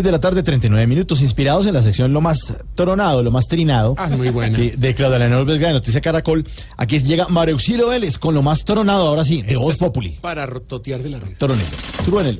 de la tarde, 39 minutos, inspirados en la sección Lo más tronado, lo más trinado. Ah, muy buena. Sí, de Claudia Leonor Vesga de Noticia Caracol. Aquí llega Mario Auxilio Vélez con lo más tronado, ahora sí, de Esta Voz Populi. Para rototear de la red. Tronelo, truénelo.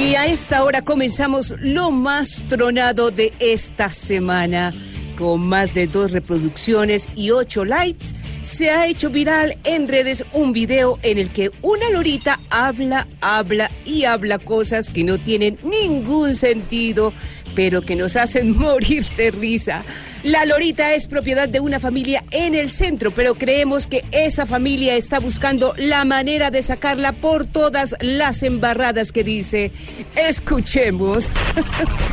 Y a esta hora comenzamos lo más tronado de esta semana. Con más de dos reproducciones y ocho likes, se ha hecho viral en redes un video en el que una lorita habla, habla y habla cosas que no tienen ningún sentido, pero que nos hacen morir de risa. La lorita es propiedad de una familia en el centro, pero creemos que esa familia está buscando la manera de sacarla por todas las embarradas que dice. Escuchemos.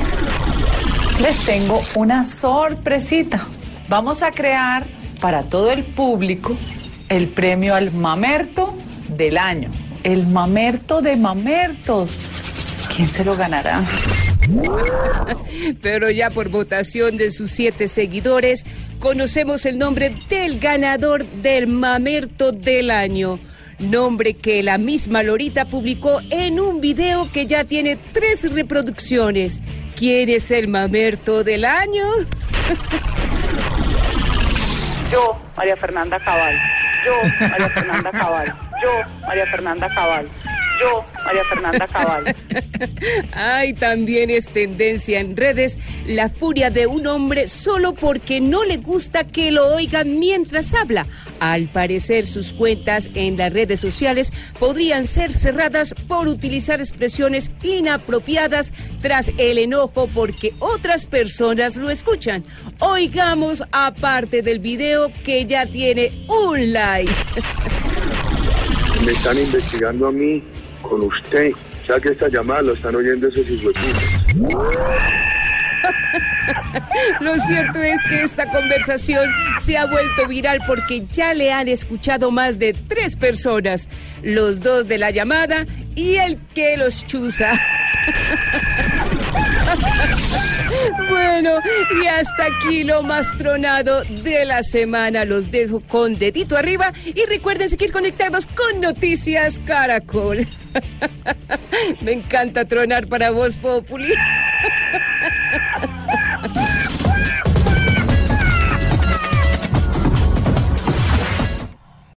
Les tengo una sorpresita. Vamos a crear para todo el público el premio al mamerto del año. El mamerto de mamertos. ¿Quién se lo ganará? Pero ya por votación de sus siete seguidores, conocemos el nombre del ganador del mamerto del año. Nombre que la misma Lorita publicó en un video que ya tiene tres reproducciones. ¿Quién es el mamerto del año? Yo, María Fernanda Cabal. Yo, María Fernanda Cabal. Yo, María Fernanda Cabal. María Fernanda Cabal. Ay, también es tendencia en redes la furia de un hombre solo porque no le gusta que lo oigan mientras habla. Al parecer, sus cuentas en las redes sociales podrían ser cerradas por utilizar expresiones inapropiadas tras el enojo porque otras personas lo escuchan. Oigamos aparte del video que ya tiene un like. me están investigando a mí con usted. O sea que esta llamada lo están oyendo esos hijos Lo cierto es que esta conversación se ha vuelto viral porque ya le han escuchado más de tres personas, los dos de la llamada y el que los chuza. Bueno, y hasta aquí lo más tronado de la semana. Los dejo con dedito arriba y recuerden seguir conectados con Noticias Caracol. Me encanta tronar para Voz Populi.